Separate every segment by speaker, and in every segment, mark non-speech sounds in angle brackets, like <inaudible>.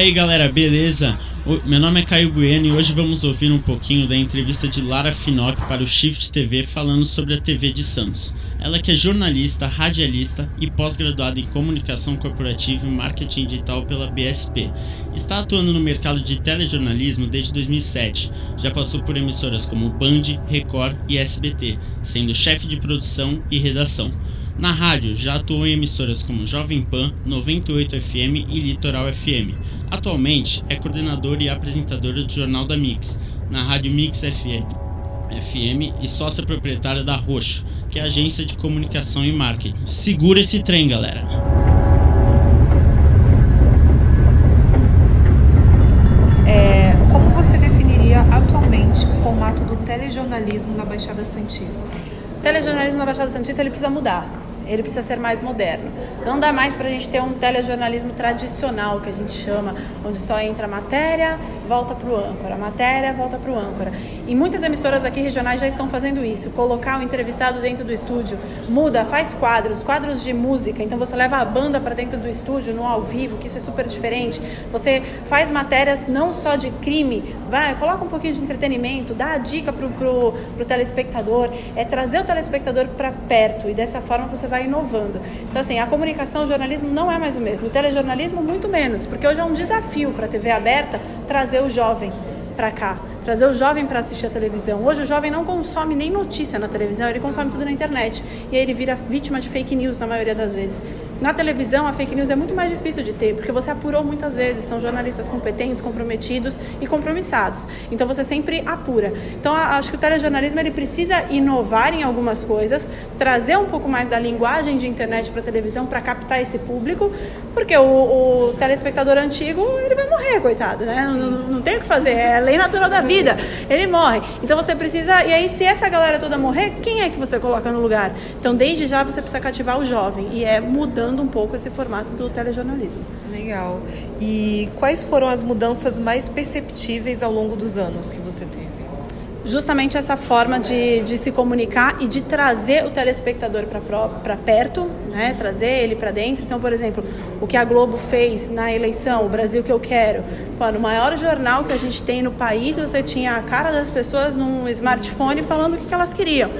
Speaker 1: E aí galera, beleza? Meu nome é Caio Bueno e hoje vamos ouvir um pouquinho da entrevista de Lara Finock para o Shift TV falando sobre a TV de Santos. Ela que é jornalista, radialista e pós-graduada em comunicação corporativa e marketing digital pela BSP. Está atuando no mercado de telejornalismo desde 2007. Já passou por emissoras como Band, Record e SBT, sendo chefe de produção e redação. Na rádio, já atuou em emissoras como Jovem Pan, 98 FM e Litoral FM. Atualmente, é coordenadora e apresentadora do Jornal da Mix, na Rádio Mix FM, FM e sócia proprietária da Roxo, que é a agência de comunicação e marketing. Segura esse trem, galera!
Speaker 2: É, como você definiria atualmente o formato do telejornalismo na Baixada Santista?
Speaker 3: O telejornalismo na Baixada Santista ele precisa mudar ele precisa ser mais moderno. Não dá mais para a gente ter um telejornalismo tradicional, que a gente chama, onde só entra matéria, volta para o âncora, matéria, volta para o âncora. E muitas emissoras aqui regionais já estão fazendo isso, colocar o entrevistado dentro do estúdio, muda, faz quadros, quadros de música, então você leva a banda para dentro do estúdio, no ao vivo, que isso é super diferente. Você faz matérias não só de crime, vai, coloca um pouquinho de entretenimento, dá a dica para o telespectador, é trazer o telespectador para perto e dessa forma você vai inovando. Então, assim, a comunicação, o jornalismo não é mais o mesmo. O telejornalismo, muito menos, porque hoje é um desafio para a TV aberta trazer o jovem para cá trazer o jovem para assistir a televisão. Hoje o jovem não consome nem notícia na televisão, ele consome tudo na internet. E aí ele vira vítima de fake news na maioria das vezes. Na televisão, a fake news é muito mais difícil de ter, porque você apurou muitas vezes, são jornalistas competentes, comprometidos e compromissados. Então você sempre apura. Então acho que o telejornalismo ele precisa inovar em algumas coisas, trazer um pouco mais da linguagem de internet para a televisão para captar esse público, porque o, o, telespectador antigo ele vai morrer, coitado, né? Não, não, tem o que fazer, é lei natural da vida vida, ele morre. Então você precisa. E aí, se essa galera toda morrer, quem é que você coloca no lugar? Então, desde já, você precisa cativar o jovem. E é mudando um pouco esse formato do telejornalismo.
Speaker 2: Legal. E quais foram as mudanças mais perceptíveis ao longo dos anos que você teve?
Speaker 3: justamente essa forma de, de se comunicar e de trazer o telespectador para perto, né? trazer ele para dentro. Então, por exemplo, o que a Globo fez na eleição, o Brasil que eu quero. Pô, no maior jornal que a gente tem no país, você tinha a cara das pessoas num smartphone falando o que, elas queriam.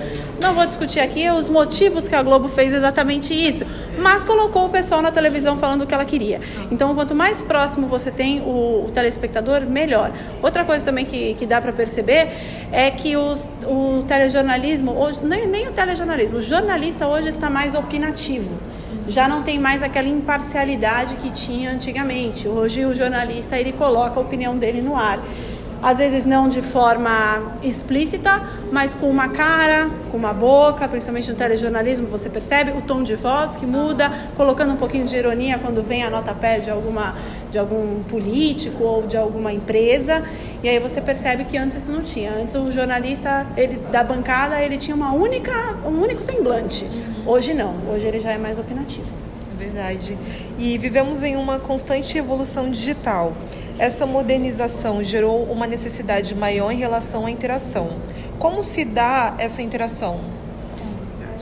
Speaker 3: Não vou discutir aqui os motivos que a Globo fez exatamente isso, mas colocou o pessoal na televisão falando o que ela queria. Então, quanto mais próximo você tem o, o telespectador, melhor. Outra coisa também que, que dá para perceber é que os, o telejornalismo, hoje, nem, nem o telejornalismo, o jornalista hoje está mais opinativo já não tem mais aquela imparcialidade que tinha antigamente. Hoje o jornalista ele coloca a opinião dele no ar. Às vezes não de forma explícita, mas com uma cara, com uma boca, principalmente no telejornalismo, você percebe o tom de voz que muda, colocando um pouquinho de ironia quando vem a nota pé de alguma de algum político ou de alguma empresa. E aí você percebe que antes isso não tinha. Antes o jornalista ele, da bancada ele tinha uma única, um único semblante. Hoje não. Hoje ele já é mais opinativo.
Speaker 2: Verdade. E vivemos em uma constante evolução digital. Essa modernização gerou uma necessidade maior em relação à interação. Como se dá essa interação?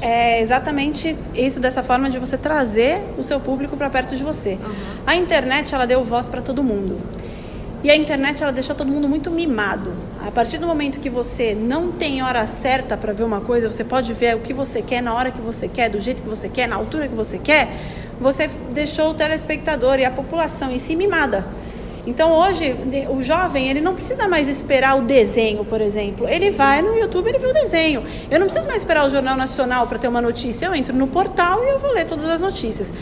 Speaker 3: é exatamente isso dessa forma de você trazer o seu público para perto de você. Uhum. A internet ela deu voz para todo mundo. E a internet ela deixou todo mundo muito mimado. A partir do momento que você não tem hora certa para ver uma coisa, você pode ver o que você quer na hora que você quer, do jeito que você quer, na altura que você quer, você deixou o telespectador e a população em si mimada. Então hoje o jovem ele não precisa mais esperar o desenho, por exemplo. Ele vai no YouTube ele vê o desenho. Eu não preciso mais esperar o Jornal Nacional para ter uma notícia. Eu entro no portal e eu vou ler todas as notícias.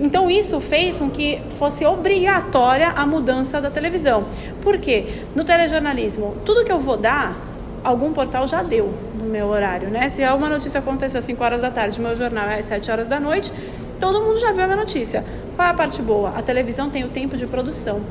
Speaker 3: Então isso fez com que fosse obrigatória a mudança da televisão. Por quê? No telejornalismo, tudo que eu vou dar, algum portal já deu no meu horário, né? Se uma notícia acontecer às 5 horas da tarde, meu jornal é às 7 horas da noite, todo mundo já viu a minha notícia. Qual é a parte boa? A televisão tem o tempo de produção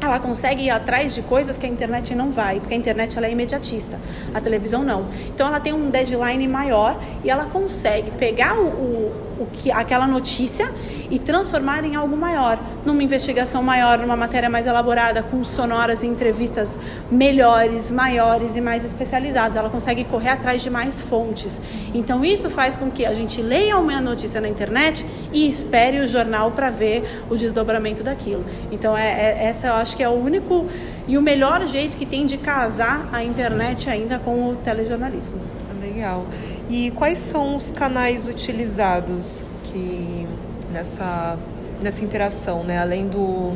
Speaker 3: ela consegue ir atrás de coisas que a internet não vai, porque a internet ela é imediatista, a televisão não. Então ela tem um deadline maior e ela consegue pegar o, o, o que, aquela notícia e transformar em algo maior. numa investigação maior, numa matéria mais elaborada, com sonoras e entrevistas melhores, maiores e mais especializadas. Ela consegue correr atrás de mais fontes. Então isso faz com que a gente leia uma notícia na internet e espere o jornal para ver o desdobramento daquilo. Então é, é, essa eu acho que é o único e o melhor jeito que tem de casar a internet ainda com o telejornalismo.
Speaker 2: Legal. E quais são os canais utilizados que nessa nessa interação, né? Além do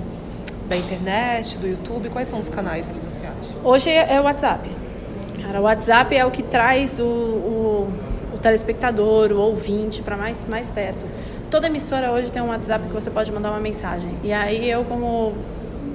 Speaker 2: da internet, do YouTube, quais são os canais que você acha?
Speaker 3: Hoje é o WhatsApp. Cara, o WhatsApp é o que traz o, o, o telespectador, o ouvinte para mais mais perto. Toda emissora hoje tem um WhatsApp que você pode mandar uma mensagem. E aí eu como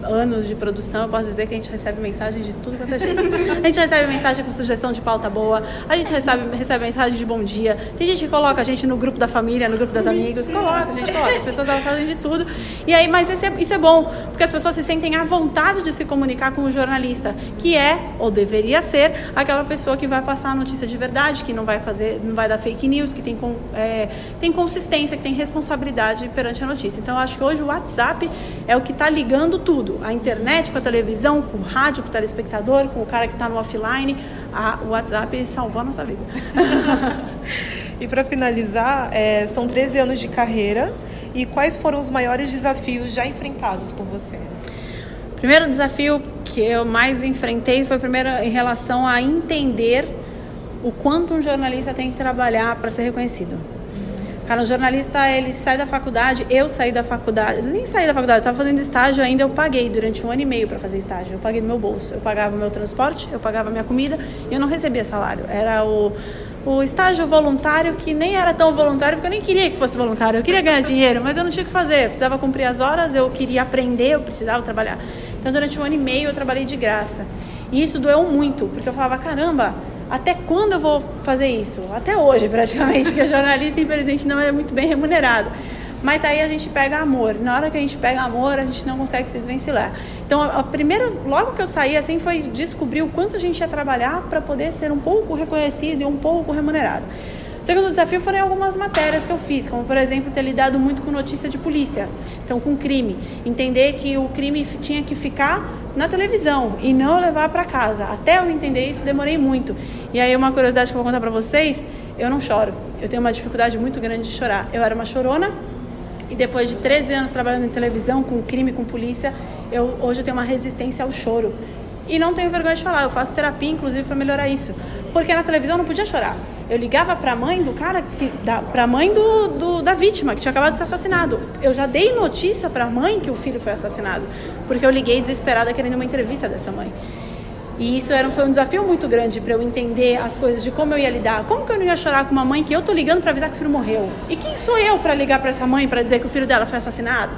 Speaker 3: anos de produção, eu posso dizer que a gente recebe mensagem de tudo quanto é jeito. <laughs> A gente recebe mensagem com sugestão de pauta boa, a gente recebe, recebe mensagem de bom dia. Tem gente que coloca a gente no grupo da família, no grupo das amigos, coloca, a gente coloca. As pessoas elas fazem de tudo. E aí, mas é, isso é bom, porque as pessoas se sentem à vontade de se comunicar com o jornalista, que é, ou deveria ser, aquela pessoa que vai passar a notícia de verdade, que não vai fazer, não vai dar fake news, que tem, é, tem consistência, que tem responsabilidade perante a notícia. Então, eu acho que hoje o WhatsApp é o que está ligando tudo a internet com a televisão, com o rádio, com o telespectador, com o cara que está no offline, a, o WhatsApp salvou a nossa vida. <laughs>
Speaker 2: e para finalizar, é, são 13 anos de carreira e quais foram os maiores desafios já enfrentados por você?
Speaker 3: Primeiro desafio que eu mais enfrentei foi primeiro em relação a entender o quanto um jornalista tem que trabalhar para ser reconhecido. Cara, um jornalista, ele sai da faculdade, eu saí da faculdade, nem saí da faculdade, eu estava fazendo estágio ainda, eu paguei durante um ano e meio para fazer estágio. Eu paguei do meu bolso, eu pagava meu transporte, eu pagava minha comida e eu não recebia salário. Era o, o estágio voluntário que nem era tão voluntário, porque eu nem queria que fosse voluntário, eu queria ganhar dinheiro, mas eu não tinha o que fazer, eu precisava cumprir as horas, eu queria aprender, eu precisava trabalhar. Então, durante um ano e meio eu trabalhei de graça. E isso doeu muito, porque eu falava, caramba, até quando eu vou fazer isso? Até hoje, praticamente, que jornalista, infelizmente, não é muito bem remunerado. Mas aí a gente pega amor. Na hora que a gente pega amor, a gente não consegue se desvencilhar. Então, a primeira, logo que eu saí, assim, foi descobrir o quanto a gente ia trabalhar para poder ser um pouco reconhecido e um pouco remunerado. O segundo desafio foram algumas matérias que eu fiz, como por exemplo ter lidado muito com notícia de polícia, então com crime, entender que o crime tinha que ficar na televisão e não levar para casa. Até eu entender isso, demorei muito. E aí uma curiosidade que eu vou contar para vocês, eu não choro. Eu tenho uma dificuldade muito grande de chorar. Eu era uma chorona e depois de 13 anos trabalhando em televisão, com crime, com polícia, eu hoje eu tenho uma resistência ao choro. E não tenho vergonha de falar, eu faço terapia inclusive para melhorar isso. Porque na televisão eu não podia chorar. Eu ligava para a mãe do cara, para a mãe do, do, da vítima que tinha acabado de ser assassinado. Eu já dei notícia para a mãe que o filho foi assassinado, porque eu liguei desesperada querendo uma entrevista dessa mãe. E isso era, foi um desafio muito grande para eu entender as coisas de como eu ia lidar. Como que eu não ia chorar com uma mãe que eu tô ligando para avisar que o filho morreu? E quem sou eu para ligar para essa mãe para dizer que o filho dela foi assassinado?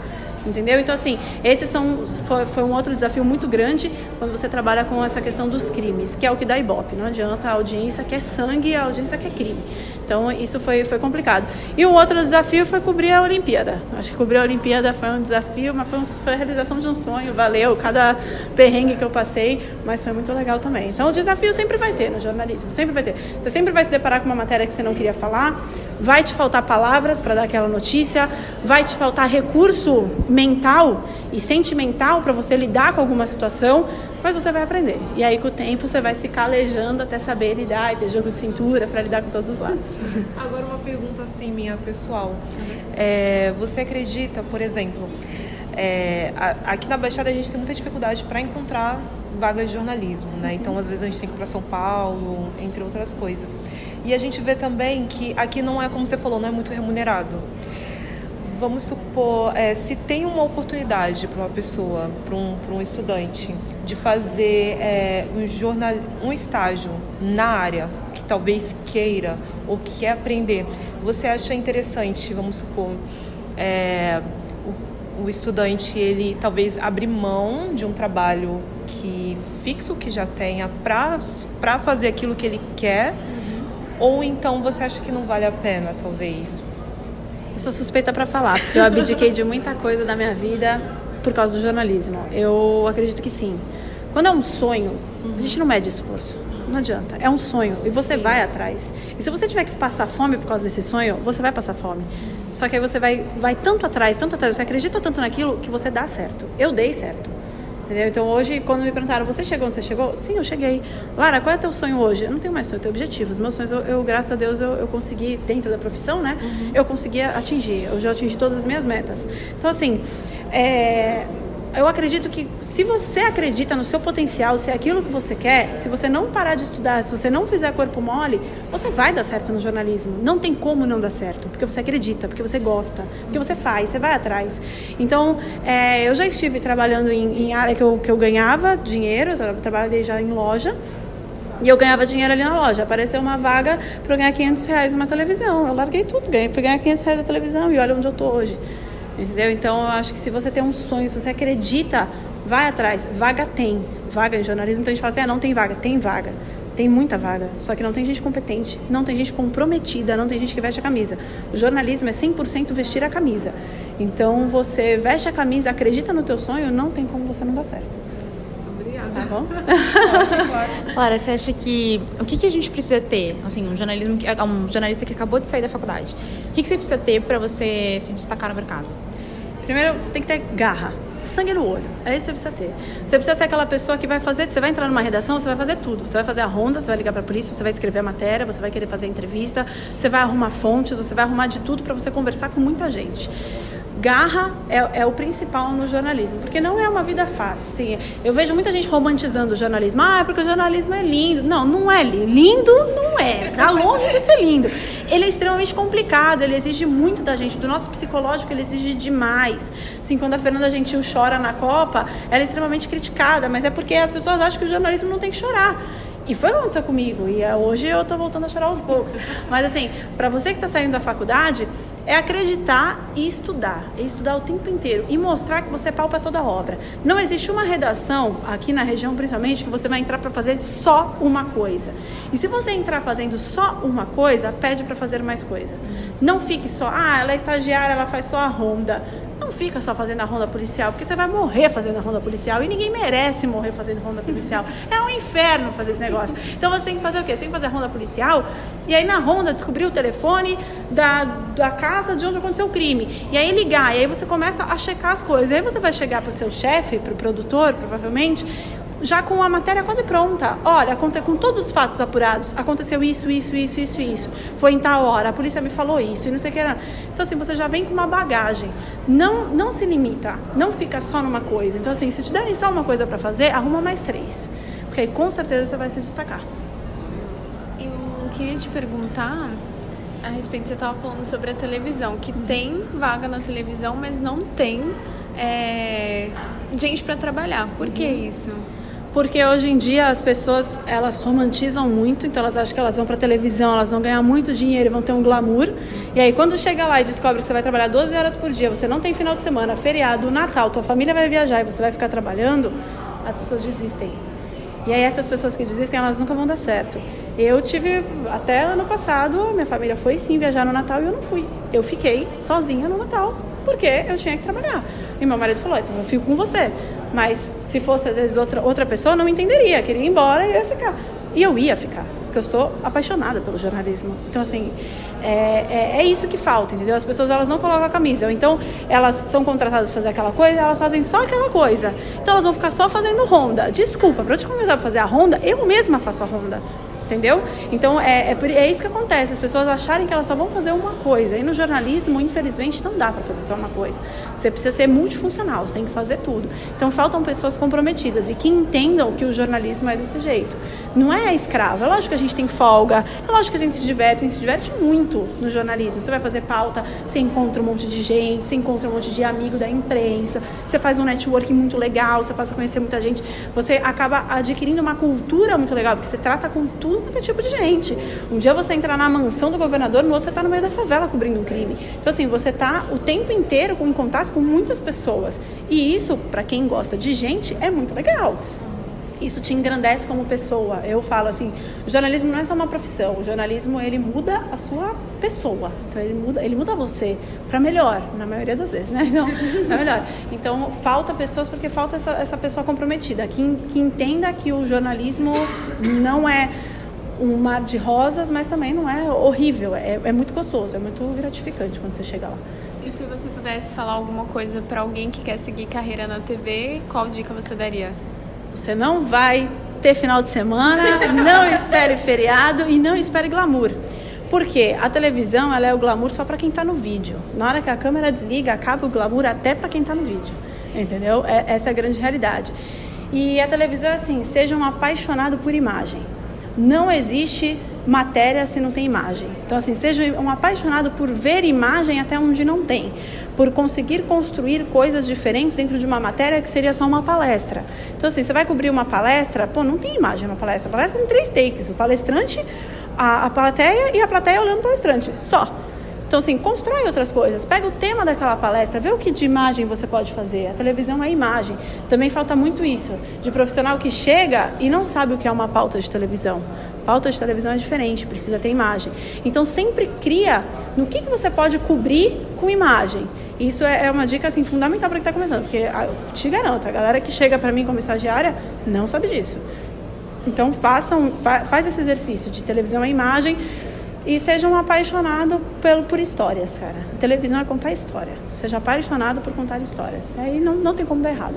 Speaker 3: Entendeu? Então, assim, esse são, foi, foi, um outro desafio muito grande quando você trabalha com essa questão dos crimes, que é o que dá ibope. Não adianta a audiência quer sangue e a audiência quer crime. Então, isso foi, foi complicado. E o outro desafio foi cobrir a Olimpíada. Acho que cobrir a Olimpíada foi um desafio, mas foi, um, foi a realização de um sonho. Valeu cada perrengue que eu passei, mas foi muito legal também. Então, o desafio sempre vai ter no jornalismo, sempre vai ter. Você sempre vai se deparar com uma matéria que você não queria falar, vai te faltar palavras para dar aquela notícia, vai te faltar recurso mental e sentimental para você lidar com alguma situação, mas você vai aprender. E aí, com o tempo, você vai se calejando até saber lidar e ter jogo de cintura para lidar com todos os lados. <laughs>
Speaker 2: Agora, uma pergunta assim, minha pessoal. É, você acredita, por exemplo, é, aqui na Baixada a gente tem muita dificuldade para encontrar vagas de jornalismo, né? Então, às vezes a gente tem que ir para São Paulo, entre outras coisas. E a gente vê também que aqui não é, como você falou, não é muito remunerado. Vamos supor, é, se tem uma oportunidade para uma pessoa, para um, um estudante, de fazer é, um, jornal, um estágio na área que talvez queira ou quer aprender, você acha interessante, vamos supor, é, o, o estudante ele talvez abrir mão de um trabalho que fixo que já tenha para fazer aquilo que ele quer ou então você acha que não vale a pena, talvez?
Speaker 3: Eu sou suspeita para falar, porque eu abdiquei de muita coisa da minha vida por causa do jornalismo. Eu acredito que sim. Quando é um sonho, a gente não mede esforço. não adianta. É um sonho e você Sim. vai atrás. E se você tiver que passar fome por causa desse sonho, você vai passar fome. Só que aí você vai, vai tanto atrás, tanto atrás, você acredita tanto naquilo que você dá certo. Eu dei certo. Entendeu? Então hoje, quando me perguntaram, você chegou onde você chegou? Sim, eu cheguei. Lara, qual é o teu sonho hoje? Eu não tenho mais sonho, eu tenho objetivos. Meus sonhos, eu, eu graças a Deus, eu, eu, consegui, dentro da profissão, né? Uhum. Eu consegui atingir. Eu já atingi todas as minhas metas. Então, assim, é, eu acredito que se você acredita no seu potencial, se é aquilo que você quer, se você não parar de estudar, se você não fizer corpo mole, você vai dar certo no jornalismo. Não tem como não dar certo, porque você acredita, porque você gosta, porque você faz, você vai atrás. Então, é, eu já estive trabalhando em, em, área que eu, que eu ganhava dinheiro, eu trabalhei já em loja, e eu ganhava dinheiro ali na loja. Apareceu uma vaga para eu ganhar 500 reais numa televisão. Eu larguei tudo, ganhei, fui ganhar 500 reais na televisão e olha onde eu tô hoje. Entendeu? Então eu acho que se você tem um sonho, se você acredita, vai atrás. Vaga tem. Vaga em jornalismo, então a gente fala assim, ah, não tem vaga. Tem vaga. Tem muita vaga, só que não tem gente competente, não tem gente comprometida, não tem gente que veste a camisa. O jornalismo é 100% vestir a camisa. Então você veste a camisa, acredita no teu sonho, não tem como você não dar certo.
Speaker 2: Obrigada. Tá bom?
Speaker 4: Lara, você acha que o que, que a gente precisa ter? Assim, um jornalismo um jornalista que acabou de sair da faculdade. O que, que você precisa ter para você se destacar no mercado?
Speaker 3: Primeiro, você tem que ter garra, sangue no olho. É isso que você precisa ter. Você precisa ser aquela pessoa que vai fazer, você vai entrar numa redação, você vai fazer tudo. Você vai fazer a ronda, você vai ligar para a polícia, você vai escrever a matéria, você vai querer fazer entrevista, você vai arrumar fontes, você vai arrumar de tudo para você conversar com muita gente garra é, é, o principal no jornalismo, porque não é uma vida fácil. Assim, eu vejo muita gente romantizando o jornalismo. Ah, porque o jornalismo é lindo. Não, não é lindo. Lindo não é. Tá longe de ser lindo. Ele é extremamente complicado, ele exige muito da gente. Do nosso psicológico, ele exige demais. Assim, quando a Fernanda Gentil chora na Copa, ela é extremamente criticada, mas é porque as pessoas acham que o jornalismo não tem que chorar. E foi o que aconteceu comigo. E é, hoje eu tô voltando a chorar aos poucos. Mas assim, para você que está saindo da faculdade, é acreditar e estudar. É estudar o tempo inteiro e mostrar que você palpa toda a obra. Não existe uma redação, aqui na região principalmente, que você vai entrar para fazer só uma coisa. E se você entrar fazendo só uma coisa, pede para fazer mais coisa. Não fique só, ah, ela é estagiária, ela faz só a ronda. Não fica só fazendo a ronda policial, porque você vai morrer fazendo a ronda policial e ninguém merece morrer fazendo ronda policial. <laughs> É um inferno fazer esse negócio. Então você tem que fazer o quê? Você tem que fazer a ronda policial e aí na ronda descobrir o telefone da, da casa de onde aconteceu o crime. E aí ligar, e aí você começa a checar as coisas. E aí você vai chegar para o seu chefe, para o produtor, provavelmente, já com a matéria quase pronta. Olha, com todos os fatos apurados, aconteceu isso, isso, isso, isso, isso. Foi em tal hora, a polícia me falou isso e não sei o que era. Então, assim, você já vem com uma bagagem. Não, não se limita, não fica só numa coisa. Então, assim, se te derem só uma coisa para fazer, arruma mais três. Porque aí com certeza você vai se destacar.
Speaker 5: Eu queria te perguntar a respeito, você estava falando sobre a televisão, que tem vaga na televisão, mas não tem é, gente para trabalhar. Por que uhum. isso?
Speaker 3: Porque hoje em dia as pessoas elas romantizam muito, então elas acham que elas vão para televisão, elas vão ganhar muito dinheiro, vão ter um glamour. E aí quando chega lá e descobre que você vai trabalhar 12 horas por dia, você não tem final de semana, feriado, Natal, tua família vai viajar e você vai ficar trabalhando, as pessoas desistem. E aí essas pessoas que desistem, elas nunca vão dar certo. Eu tive até ano passado, minha família foi sim viajar no Natal e eu não fui. Eu fiquei sozinha no Natal, porque eu tinha que trabalhar. E meu marido falou: então eu fico com você. Mas se fosse às vezes outra, outra pessoa, não entenderia, queria ir embora e eu ia ficar. E eu ia ficar, porque eu sou apaixonada pelo jornalismo. Então, assim, é, é, é, isso que falta, entendeu? As pessoas elas não colocam a camisa. Então, elas são contratadas para fazer aquela coisa, elas fazem só aquela coisa. Então, elas vão ficar só fazendo ronda. Desculpa, para eu te convidar para fazer a ronda, eu mesma faço a ronda entendeu? Então é, é, é, isso que acontece, as pessoas acharem que elas só vão fazer uma coisa. E no jornalismo, infelizmente, não dá para fazer só uma coisa. Você precisa ser multifuncional, você tem que fazer tudo. Então faltam pessoas comprometidas e que entendam que o jornalismo é desse jeito. Não é escravo, é lógico que a gente tem folga, é lógico que a gente se diverte, a gente se diverte muito no jornalismo. Você vai fazer pauta, você encontra um monte de gente, você encontra um monte de amigo da imprensa, você faz um networking muito legal, você passa a conhecer muita gente, você acaba adquirindo uma cultura muito legal, porque você trata com tudo quanto é tipo de gente. Um dia você entrar na mansão do governador, no outro você está no meio da favela cobrindo um crime. Então, assim, você está o tempo inteiro em contato com muitas pessoas. E isso, para quem gosta de gente, é muito legal. isso te engrandece como pessoa. Eu falo assim, o jornalismo não é só uma profissão, o jornalismo ele muda a sua pessoa. Então ele muda, ele muda você para melhor, na maioria das vezes, né? <laughs> Então, é melhor. Então falta pessoas porque falta essa, essa pessoa comprometida, que, que entenda que o jornalismo não é um mar de rosas, mas também não é horrível, é, é muito gostoso, é muito gratificante quando você chega lá.
Speaker 5: Se você pudesse falar alguma coisa para alguém que quer seguir carreira na TV, qual dica você daria?
Speaker 3: Você não vai ter final de semana, não espere feriado e não espere glamour. Porque a televisão ela é o glamour só para quem está no vídeo. Na hora que a câmera desliga, acaba o glamour até para quem está no vídeo. Entendeu? É, essa é a grande realidade. E a televisão é assim: seja um apaixonado por imagem. Não existe matéria se não tem imagem. Então, assim, seja um apaixonado por ver imagem até onde não tem, por conseguir construir coisas diferentes dentro de uma matéria que seria só uma palestra. Então, assim, você vai cobrir uma palestra, pô, não tem imagem na palestra. A palestra tem três takes: o palestrante, a, a plateia e a plateia olhando o palestrante. Só. Então, assim, constrói outras coisas. Pega o tema daquela palestra, vê o que de imagem você pode fazer. A televisão é imagem. Também falta muito isso, de profissional que chega e não sabe o que é uma pauta de televisão pauta de televisão é diferente, precisa ter imagem. Então sempre cria no que, que você pode cobrir com imagem. Isso é, é uma dica assim, fundamental para quem está começando, porque ah, te garanto, a galera que chega para mim como estagiária não sabe disso. Então façam, fa, faz esse exercício de televisão e imagem e seja um apaixonado pelo, por histórias, cara. A televisão é contar história. Seja apaixonado por contar histórias. Aí não, não tem como dar errado.